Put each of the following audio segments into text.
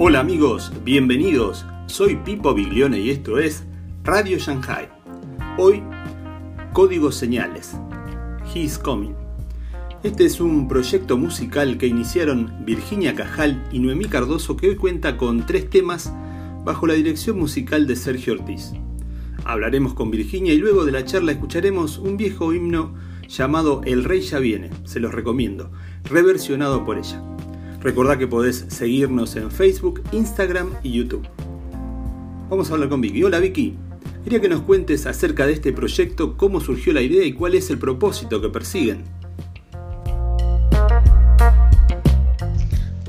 Hola amigos, bienvenidos. Soy Pipo Biglione y esto es Radio Shanghai. Hoy, Códigos Señales. He's Coming. Este es un proyecto musical que iniciaron Virginia Cajal y Noemí Cardoso que hoy cuenta con tres temas bajo la dirección musical de Sergio Ortiz. Hablaremos con Virginia y luego de la charla escucharemos un viejo himno llamado El Rey ya viene, se los recomiendo, reversionado por ella. Recordá que podés seguirnos en Facebook, Instagram y YouTube. Vamos a hablar con Vicky. Hola Vicky, quería que nos cuentes acerca de este proyecto, cómo surgió la idea y cuál es el propósito que persiguen.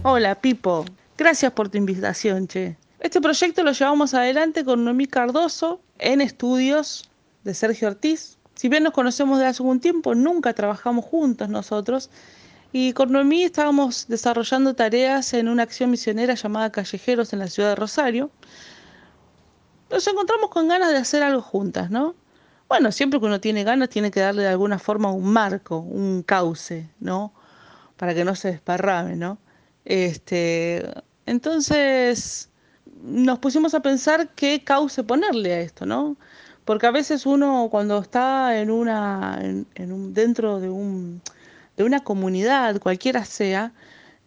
Hola Pipo, gracias por tu invitación, che. Este proyecto lo llevamos adelante con Noemí Cardoso en estudios de Sergio Ortiz. Si bien nos conocemos de hace algún tiempo, nunca trabajamos juntos nosotros. Y con Noemí estábamos desarrollando tareas en una acción misionera llamada Callejeros en la ciudad de Rosario. Nos encontramos con ganas de hacer algo juntas, ¿no? Bueno, siempre que uno tiene ganas tiene que darle de alguna forma un marco, un cauce, ¿no? Para que no se desparrame, ¿no? Este, entonces, nos pusimos a pensar qué cauce ponerle a esto, ¿no? Porque a veces uno cuando está en una, en, un, dentro de, un, de una comunidad, cualquiera sea,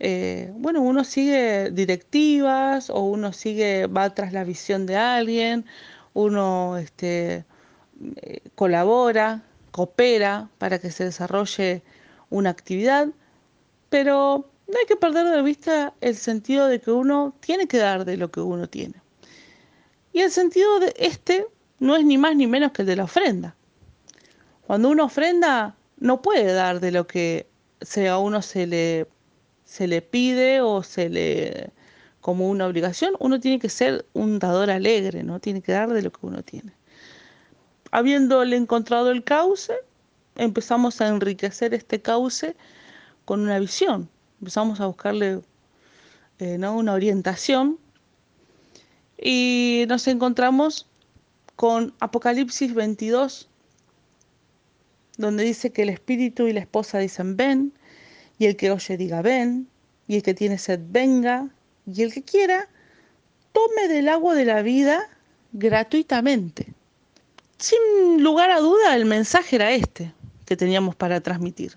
eh, bueno, uno sigue directivas o uno sigue, va tras la visión de alguien, uno este, eh, colabora, coopera para que se desarrolle una actividad, pero no hay que perder de vista el sentido de que uno tiene que dar de lo que uno tiene. Y el sentido de este no es ni más ni menos que el de la ofrenda. Cuando uno ofrenda, no puede dar de lo que a uno se le, se le pide o se le como una obligación, uno tiene que ser un dador alegre, ¿no? Tiene que dar de lo que uno tiene. Habiéndole encontrado el cauce, empezamos a enriquecer este cauce con una visión, empezamos a buscarle eh, una orientación y nos encontramos con Apocalipsis 22, donde dice que el espíritu y la esposa dicen ven, y el que oye diga ven, y el que tiene sed venga, y el que quiera tome del agua de la vida gratuitamente. Sin lugar a duda, el mensaje era este que teníamos para transmitir.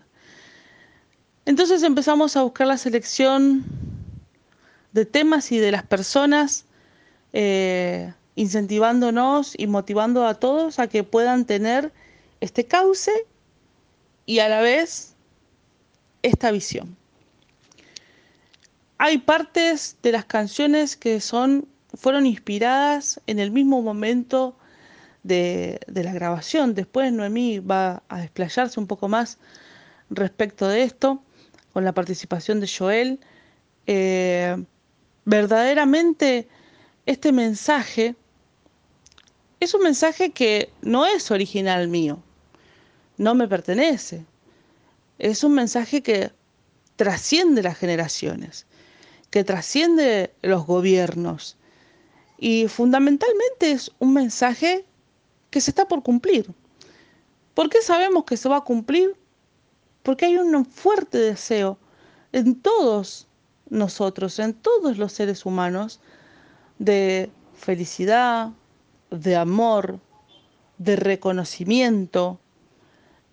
Entonces empezamos a buscar la selección de temas y de las personas, eh, incentivándonos y motivando a todos a que puedan tener este cauce y a la vez esta visión. Hay partes de las canciones que son, fueron inspiradas en el mismo momento de, de la grabación. Después Noemí va a desplayarse un poco más respecto de esto con la participación de Joel. Eh, verdaderamente este mensaje es un mensaje que no es original mío, no me pertenece. Es un mensaje que trasciende las generaciones, que trasciende los gobiernos y fundamentalmente es un mensaje que se está por cumplir. ¿Por qué sabemos que se va a cumplir? porque hay un fuerte deseo en todos nosotros, en todos los seres humanos, de felicidad, de amor, de reconocimiento,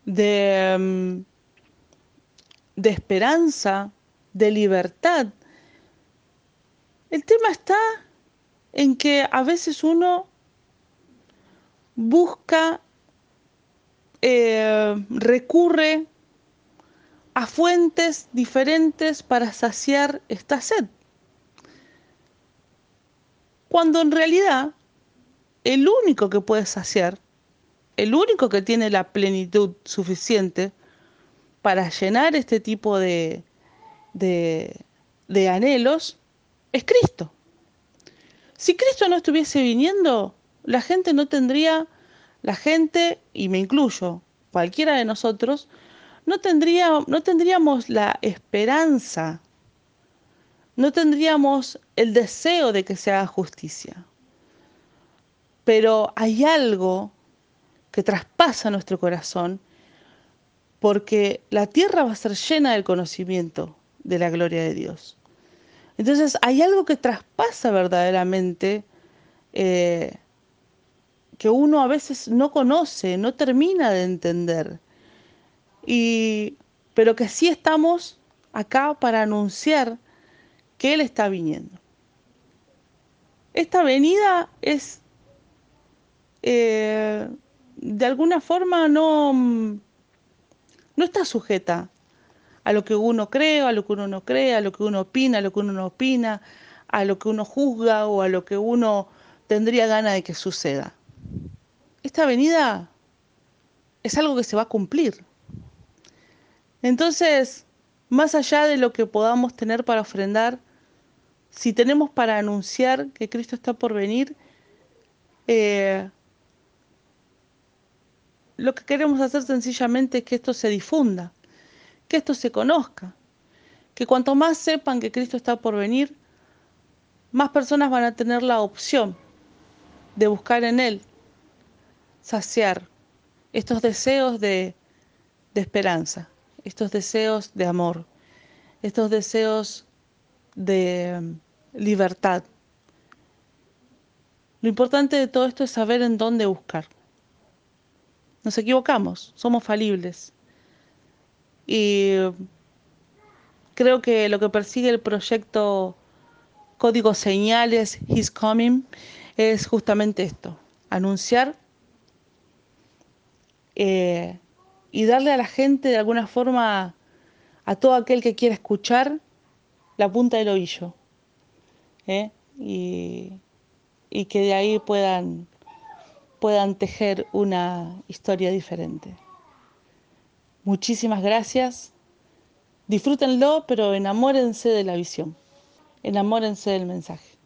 de, mm, de esperanza, de libertad. El tema está en que a veces uno busca, eh, recurre a fuentes diferentes para saciar esta sed. Cuando en realidad el único que puede saciar, el único que tiene la plenitud suficiente para llenar este tipo de, de, anhelos, es Cristo. Si Cristo no estuviese viniendo, la gente no tendría, la gente, y me incluyo, cualquiera de nosotros, no, no tendríamos la esperanza, no tendríamos el deseo de que se haga justicia. Pero hay algo que traspasa nuestro corazón porque la tierra va a ser llena del conocimiento de la gloria de Dios. Entonces hay algo que traspasa verdaderamente, eh, que uno a veces no conoce, no termina de entender, y, pero que sí estamos acá para anunciar que Él está viniendo. Esta venida es, eh, de alguna forma, no, no está sujeta a lo que uno cree, a lo que uno no cree, a lo que uno opina, a lo que uno no opina, a lo que uno juzga o a lo que uno tendría ganas de que suceda. Esta venida es algo que se va a cumplir. Entonces, más allá de lo que podamos tener para ofrendar, si tenemos para anunciar que Cristo está por venir, eh, lo que queremos hacer sencillamente es que esto se difunda, que esto se conozca, que cuanto más sepan que Cristo está por venir, más personas van a tener la opción de buscar en Él, saciar estos deseos de, de esperanza, estos deseos de amor, estos deseos de um, libertad. Lo importante de todo esto es saber en dónde buscar. Nos equivocamos, somos falibles. Y creo que lo que persigue el proyecto Código Señales, His Coming, es justamente esto, anunciar eh, y darle a la gente de alguna forma, a todo aquel que quiera escuchar, la punta del ovillo. ¿eh? Y, y, que de ahí puedan, puedan tejer una historia diferente. Muchísimas gracias. Disfrútenlo, pero enamórense de la visión. Enamórense del mensaje.